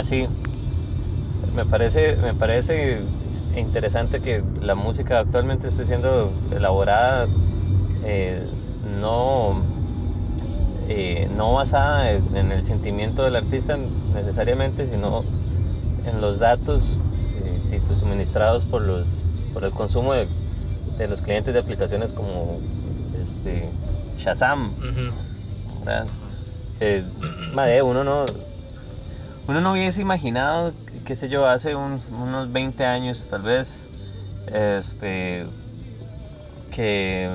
así. Me parece, me parece interesante que la música actualmente esté siendo elaborada eh, no, eh, no basada en el sentimiento del artista necesariamente, sino en los datos eh, pues, suministrados por, los, por el consumo de, los clientes de aplicaciones como este, Shazam. uno no uno no hubiese imaginado, qué sé yo, hace unos 20 años tal vez, este, que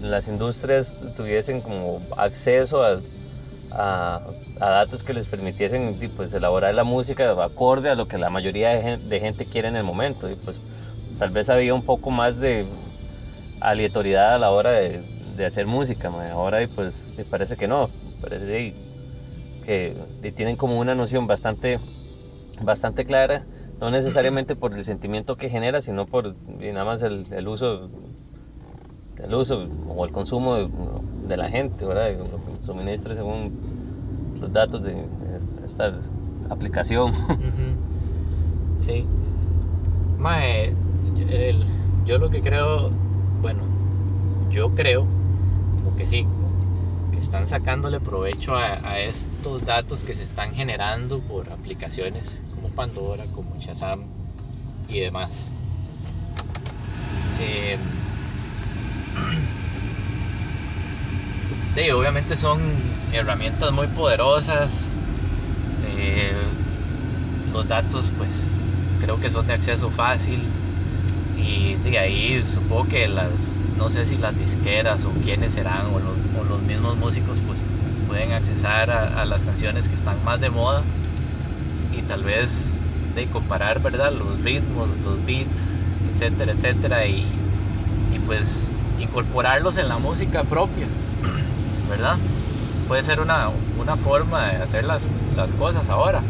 las industrias tuviesen como acceso a, datos que les permitiesen pues, elaborar la música acorde a lo que la mayoría de gente, quiere en el momento. Y pues tal vez había un poco más de aleatoriedad a la hora de, hacer música. Ahora pues me parece que no. Parece que tienen como una noción bastante, bastante clara, no necesariamente por el sentimiento que genera, sino por nada más el, uso el uso o el consumo de, la gente, ¿verdad? Lo que suministra según los datos de esta aplicación. Sí. Mae, yo lo que creo, bueno, yo creo, como que sí, que están sacándole provecho a, estos datos que se están generando por aplicaciones como Pandora, como Shazam y demás. Eh, Sí, obviamente son herramientas muy poderosas. Eh, los datos, pues, creo que son de acceso fácil. Y de ahí supongo que las, no sé si las disqueras o quiénes serán, o los, mismos músicos, pues, pueden accesar a, las canciones que están más de moda. Y tal vez de comparar, ¿verdad? Los ritmos, los beats, etcétera, etcétera. Y, y pues incorporarlos en la música propia, ¿verdad? Puede ser una, forma de hacer las, cosas ahora.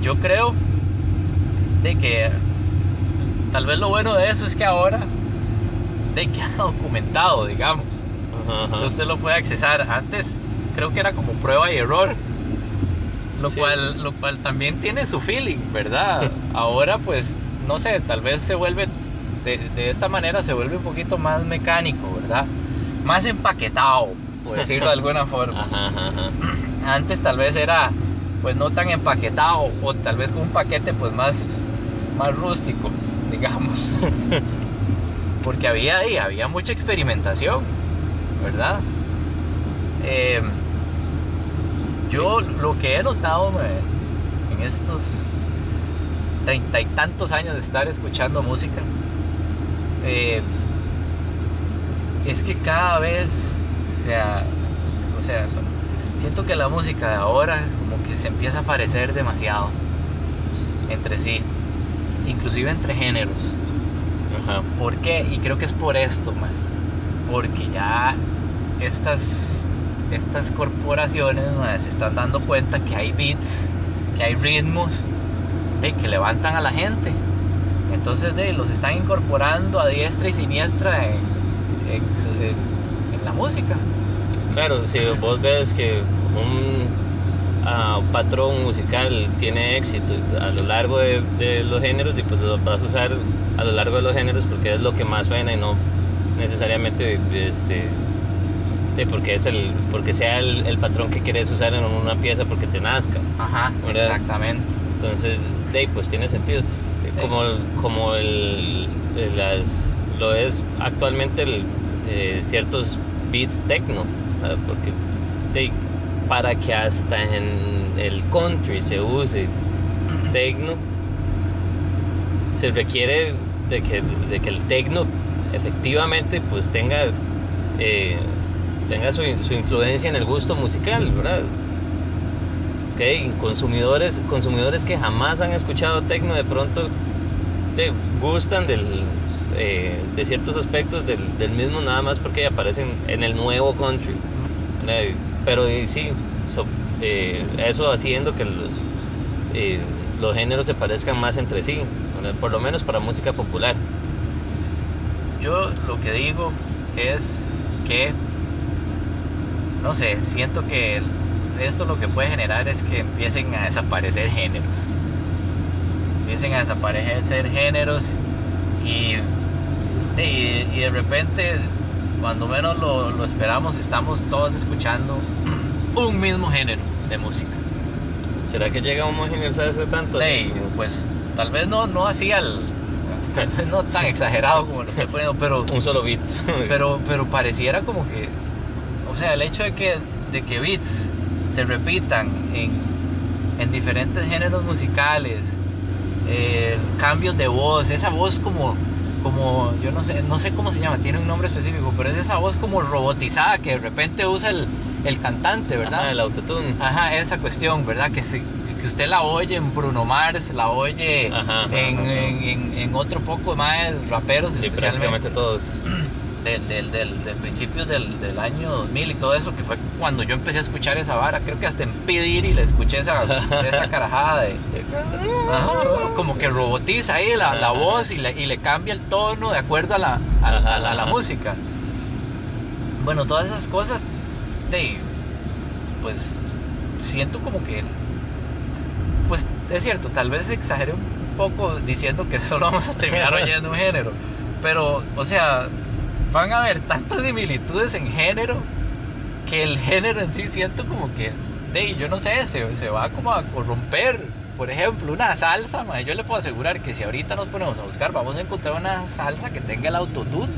Yo creo de que tal vez lo bueno de eso es que ahora de que ha documentado, digamos. Entonces usted lo puede accesar. Antes creo que era como prueba y error. Lo, cual, lo cual también tiene su feeling, ¿verdad? Ahora pues, no sé, tal vez se vuelve de, esta manera se vuelve un poquito más mecánico, ¿verdad? Más empaquetado, por decirlo de alguna forma. Antes tal vez era pues no tan empaquetado o tal vez con un paquete pues más, más rústico, digamos. Porque había ahí, había mucha experimentación, ¿verdad? Em, yo lo que he notado en estos treinta y tantos años de estar escuchando música eh, es que cada vez, o sea, siento que la música de ahora como que se empieza a parecer demasiado entre sí, inclusive entre géneros. Ajá. ¿Por qué? Y creo que es por esto, man. Porque ya estas, estas corporaciones se están dando cuenta que hay beats, que hay ritmos que levantan a la gente entonces de, los están incorporando a diestra y siniestra en, la música. Claro, si vos ves que un ah, patrón musical tiene éxito a lo largo de, los géneros, y pues vas a usar a lo largo de los géneros porque es lo que más suena y no necesariamente este, porque es el porque sea el, patrón que quieres usar en una pieza porque te nazca. Ajá, exactamente. Entonces, de, pues tiene sentido como, como el, las, lo es actualmente el, eh, ciertos beats techno, porque para que hasta en el country se use techno, se requiere de que, de que el techno efectivamente pues tenga, eh, tenga su, influencia en el gusto musical, ¿verdad? consumidores, consumidores que jamás han escuchado techno de pronto te gustan del, eh, de ciertos aspectos del, mismo nada más porque aparecen en el nuevo country. Pero sí, eh, eso haciendo que los, eh, los géneros se parezcan más entre sí, por lo menos para música popular. Yo lo que digo es que, no sé, siento que esto lo que puede generar es que empiecen a desaparecer géneros. Empiecen a desaparecer géneros y, y, y de repente, cuando menos lo, lo esperamos, estamos todos escuchando un mismo género de música. ¿Será que llega a homogeneizarse tanto? Sí, pues tal vez no, no así al. Tal vez no tan exagerado como lo estoy poniendo, pero. Un solo beat. Pero, pero pareciera como que. O sea, el hecho de que, de que beats se repitan en, en diferentes géneros musicales, eh, cambios de voz, esa voz como. Como, yo no sé, no sé cómo se llama, tiene un nombre específico, pero es esa voz como robotizada que de repente usa el, el cantante, ¿verdad? Ajá, el autotune. Ajá, esa cuestión, ¿verdad? Que, se- que usted la oye en Bruno Mars, la oye Ajá, ajá, en, ajá. en- en- en otro poco más raperos, Sí, especialmente todos. del, del, del, del principios del, del año 2000 y todo eso, que fue cuando yo empecé a escuchar esa vara. Creo que hasta en P. Diddy le escuché esa, esa carajada de... Como que robotiza ahí la, la voz y le, y le cambia el tono de acuerdo a la, a, a la, a la música. Bueno, todas esas cosas, de, pues siento como que, pues es cierto, tal vez exageré un poco diciendo que solo vamos a terminar oyendo un género, pero, o sea, van a haber tantas similitudes en género que el género en sí siento como que, de, yo no sé, se, se va como a corromper. Por ejemplo, una salsa, mae, yo le puedo asegurar que si ahorita nos ponemos a buscar, vamos a encontrar una salsa que tenga el autotune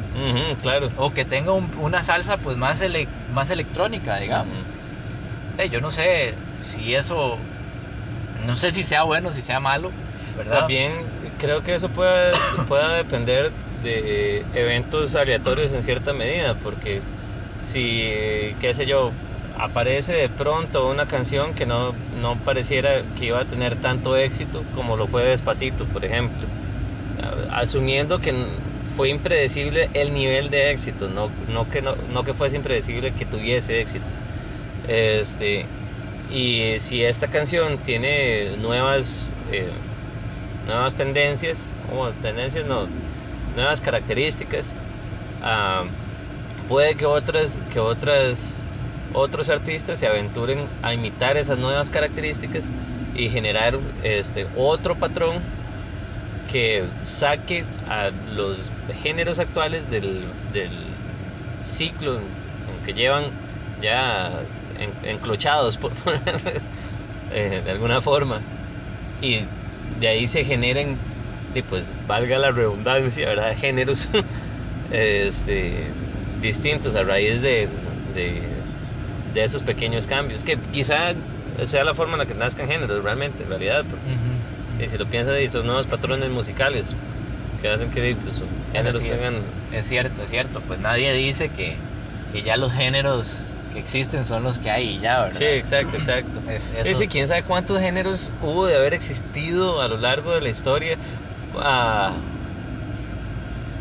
claro. o que tenga un- una salsa pues más, ele- más electrónica, digamos. Eh, yo no sé si eso, no sé si sea bueno, si sea malo. También creo que eso pueda, depender de eventos aleatorios en cierta medida, porque si, qué sé yo, aparece de pronto una canción que no, no pareciera que iba a tener tanto éxito como lo fue Despacito, por ejemplo, asumiendo que fue impredecible el nivel de éxito, no, no, que, no, no que fuese impredecible que tuviese éxito. Este, y si esta canción tiene nuevas, eh, nuevas tendencias, o tendencias no, nuevas características, ah, puede que otras, que otras, otros artistas se aventuren a imitar esas nuevas características y generar este, otro patrón que saque a los géneros actuales del, del ciclo que llevan ya en- enclochados, por eh, de alguna forma, y de ahí se generen, y pues valga la redundancia, ¿verdad? Géneros este, distintos a raíz de, de, de esos pequeños cambios, que quizá sea la forma en la que nazcan géneros realmente, en realidad, porque Ujú. y si lo piensas, y son nuevos patrones musicales que hacen que pues, géneros sí. tengan. Es cierto, es cierto, pues nadie dice que, que ya los géneros que existen son los que hay y ya, ¿verdad? Sí, exacto, exacto. Es- Es eso- decir, quién sabe cuántos géneros hubo de haber existido a lo largo de la historia. Ah,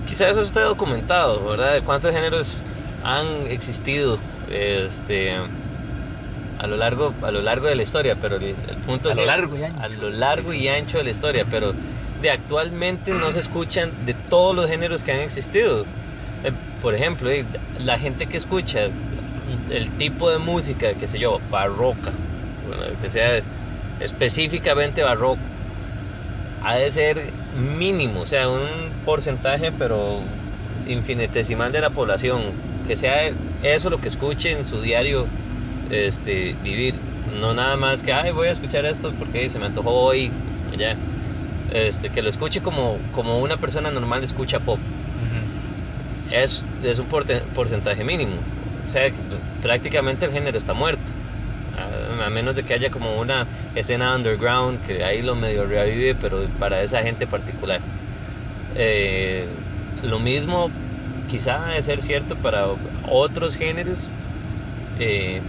quizá eso esté documentado, ¿verdad? Cuántos géneros han existido este, a, lo largo, a lo largo de la historia, pero el, el punto A es lo largo y ancho. a lo largo y ancho de la historia, pero de actualmente no se escuchan de todos los géneros que han existido. Eh, por ejemplo, eh, la gente que escucha el tipo de música, qué sé yo, barroca, bueno, que sea específicamente barroco, ha de ser mínimo, o sea, un porcentaje, pero infinitesimal de la población, que sea eso lo que escuche en su diario este, vivir, no nada más que, ay, voy a escuchar esto porque se me antojó hoy, ya, este, que lo escuche como, como una persona normal escucha pop, es, es un porcentaje mínimo. O sea, prácticamente el género está muerto. A, menos de que haya como una escena underground que ahí lo medio revive, pero para esa gente particular. Eh, lo mismo quizá de ser cierto para otros géneros eh,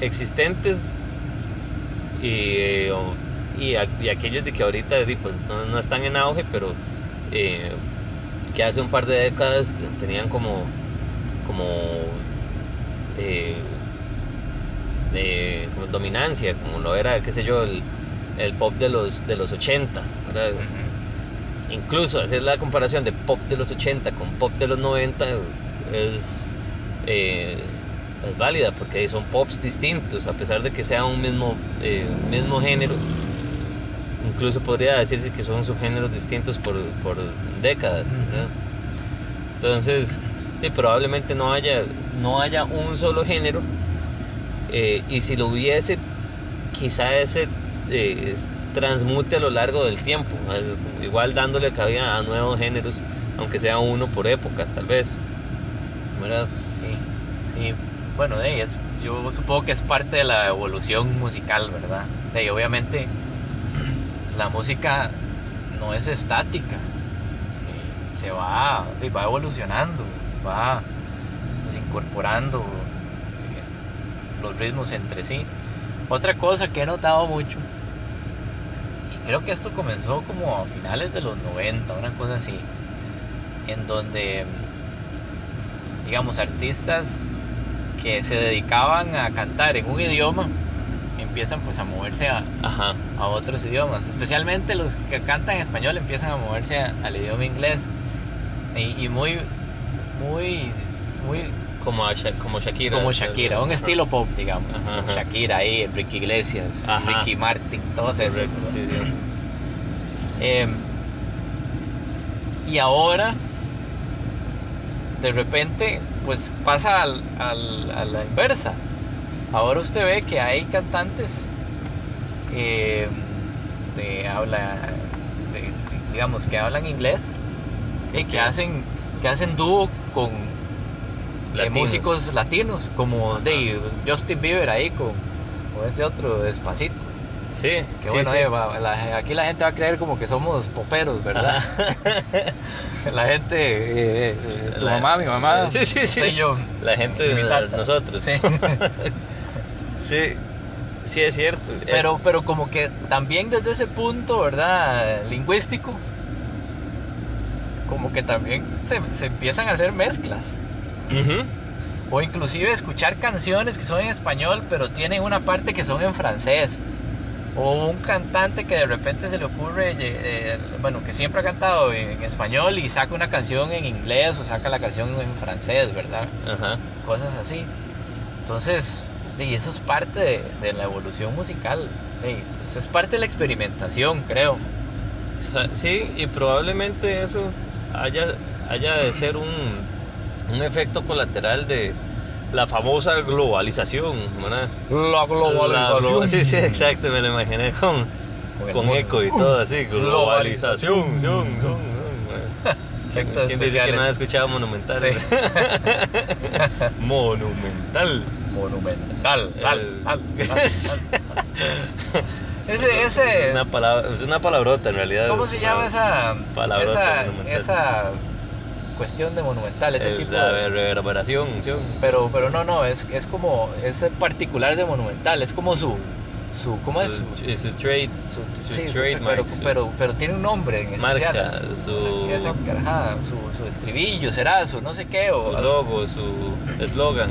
existentes y, eh, y, y aquellos de que ahorita pues, no, no están en auge, pero que hace un par de décadas tenían como, como, eh, de- como dominancia, como lo era, qué sé yo, el, el pop de los, de los 80. ¿verdad? Ujú. Incluso hacer la comparación de pop de los 80 con pop de los 90 es, eh, es válida porque son pops distintos, a pesar de que sea un mismo, eh, mismo género. Incluso podría decirse que son subgéneros distintos por, por décadas. ¿verdad? Entonces, sí, probablemente no haya, no haya un solo género. eh, y si lo hubiese, quizá ese eh, transmute a lo largo del tiempo. al- Igual dándole cabida a nuevos géneros, aunque sea uno por época, tal vez. Sí. Bueno, de es, yo supongo que es parte de la evolución musical, ¿verdad? De ahí, obviamente, la música no es estática. Se va, va evolucionando, va incorporando eh, los ritmos entre sí. Otra cosa que he notado mucho, y creo que esto comenzó como a finales de los 90, una cosa así, en donde digamos, artistas que se dedicaban a cantar en un idioma empiezan pues a moverse a, Ajá. a otros idiomas. Especialmente los que cantan en español empiezan a moverse a- al idioma inglés. Y, y muy, muy, muy Como, a Sha- como Shakira. como Shakira, un estilo pop, digamos. Ajá, ajá. Shakira ahí, Enrique Iglesias, Ajá. Ricky Martin, todos esos. Correcto, sí, sí. Eh, y ahora, de repente, pues pasa al- al- a la inversa. Ahora usted ve que hay cantantes eh, de habla, de- digamos, que hablan inglés y que hacen, que hacen dúo con eh, Latinos. músicos latinos, como de Justin Bieber ahí con, con ese otro despacito. Sí, Que sí, bueno, sí. eh, va- la- aquí la gente va a creer como que somos poperos, ¿verdad? la gente, eh, eh, eh, tu La- mamá, mi mamá, Sí, sí, sí. soy yo. La gente Y de nosotros. Sí. Sí, sí es cierto. Es- Pero, pero como que también desde ese punto, ¿verdad? Lingüístico, como que también se, se empiezan a hacer mezclas. O inclusive escuchar canciones que son en español, pero tienen una parte que son en francés. O un cantante que de repente se le ocurre, eh, eh, bueno, que siempre ha cantado en, español y saca una canción en inglés o saca la canción en francés, ¿verdad? Cosas así. Entonces, y eso es parte de, de la evolución musical. sí, eso es parte de la experimentación, creo. Sí, y probablemente eso haya, haya de ser un, un efecto colateral de la famosa globalización, ¿verdad? La La glo- sí, sí, exacto, me lo imaginé con, Con eco y todo así. Globalización. globalización. Efectos ¿Quién dice que no ha escuchado Monumental? Sí. Monumental. Monumental. Ese, ese, Es una, palabra, es una palabrota en realidad. ¿cómo se llama esa, Palabrota esa, esa cuestión de monumental? Ese Es tipo la de- reverberación. Pero, pero no, no, es, es como, es particular de monumental, es como su, su ¿cómo es? Su- Su, trade, su- sí, trademark, pero, pero, pero tiene un nombre en marca, especial. su, Esa- ajá, su, estribillo, será, su no sé qué, o, su logo, su eslogan.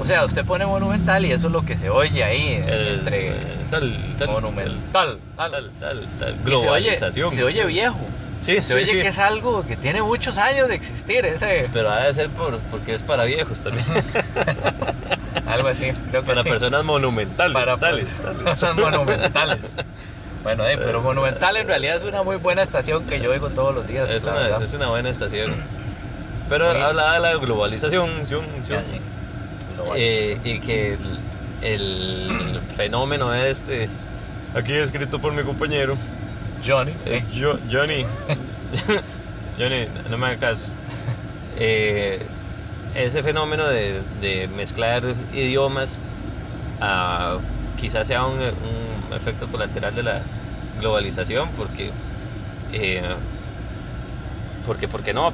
o sea, usted pone monumental y eso es lo que se oye ahí, el- entre eh, tal, tal, monumental, tal, Tal, tal, tal. Y se oye- Globalización. Se oye, viejo, Sí, se sí, oye sí. que es algo que tiene muchos años de existir, ese, Pero ha de ser por, porque es para viejos también. algo así, creo que para sí. personas monumentales. para tales, tales. Son monumentales. Bueno, eh, pero Monumental en realidad es una muy buena estación que yo oigo todos los días. Es una, verdad. es una buena estación. Pero Sí. hablaba de la globalización, Ya, sí. eh, y que el, el fenómeno este, aquí escrito por mi compañero, Johnny. eh, Jo- Johnny, Johnny, no me hagas caso. Eh, ese fenómeno de, de mezclar idiomas ah, quizás sea un, un efecto colateral de la globalización porque eh, porque ¿por qué no?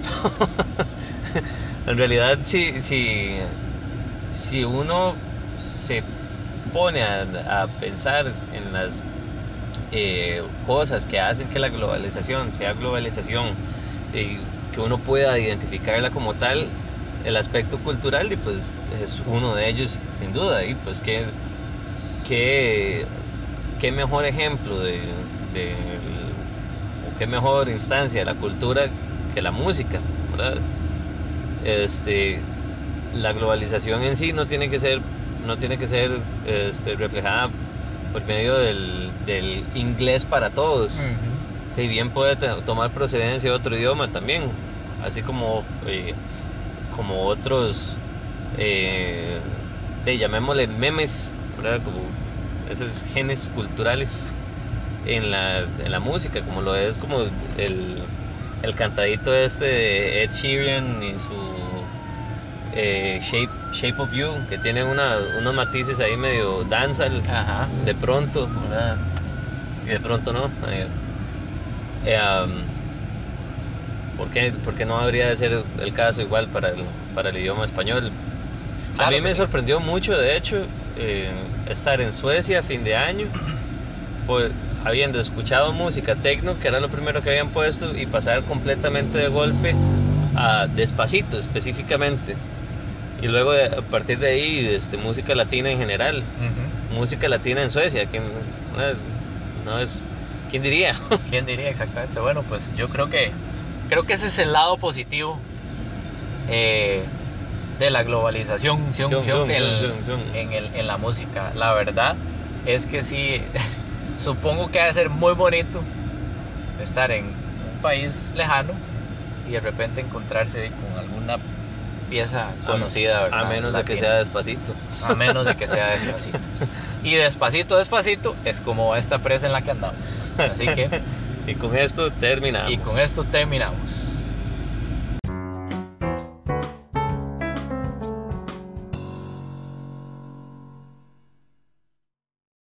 en realidad si, si, si uno se pone a, a pensar en las eh, cosas que hacen que la globalización sea globalización y que uno pueda identificarla como tal, el aspecto cultural y pues es uno de ellos sin duda y pues qué, qué, qué mejor ejemplo de, de- o qué mejor instancia de la cultura que la música, ¿verdad? Este, la globalización en sí no tiene que ser, no tiene que ser este, reflejada por medio del, del inglés para todos. Que bien puede tomar procedencia de otro idioma también, así como, eh, como otros, eh, de, llamémosle memes, ¿verdad? Como esos genes culturales en la, en la música, como lo es como el, el cantadito este de Ed Sheeran y su eh, Shape, Shape of You, que tiene una- unos matices ahí medio Ajá. de pronto, ¿verdad? Y de pronto no. Eh, eh, um, ¿por, qué, por qué no habría de ser el caso igual para el, para el idioma español? a mí me sí. sorprendió mucho, de hecho, eh, estar en Suecia a fin de año, pues, habiendo escuchado música techno, que era lo primero que habían puesto, y pasar completamente de golpe a Despacito específicamente. Y luego de- a partir de ahí, este, música latina en general música latina en Suecia, que no, no es, ¿quién diría? ¿Quién diría exactamente? Bueno, pues yo creo que creo que ese es el lado positivo eh, de la globalización el-. En, el- en la música. La verdad es que sí, supongo que ha de ser muy bonito estar en un país lejano y de repente encontrarse con alguna pieza conocida, ¿verdad? a menos de que sea despacito. A menos de que sea despacito. Y despacito, despacito es como esta presa en la que andamos. Así que, Y con esto terminamos. y con esto terminamos.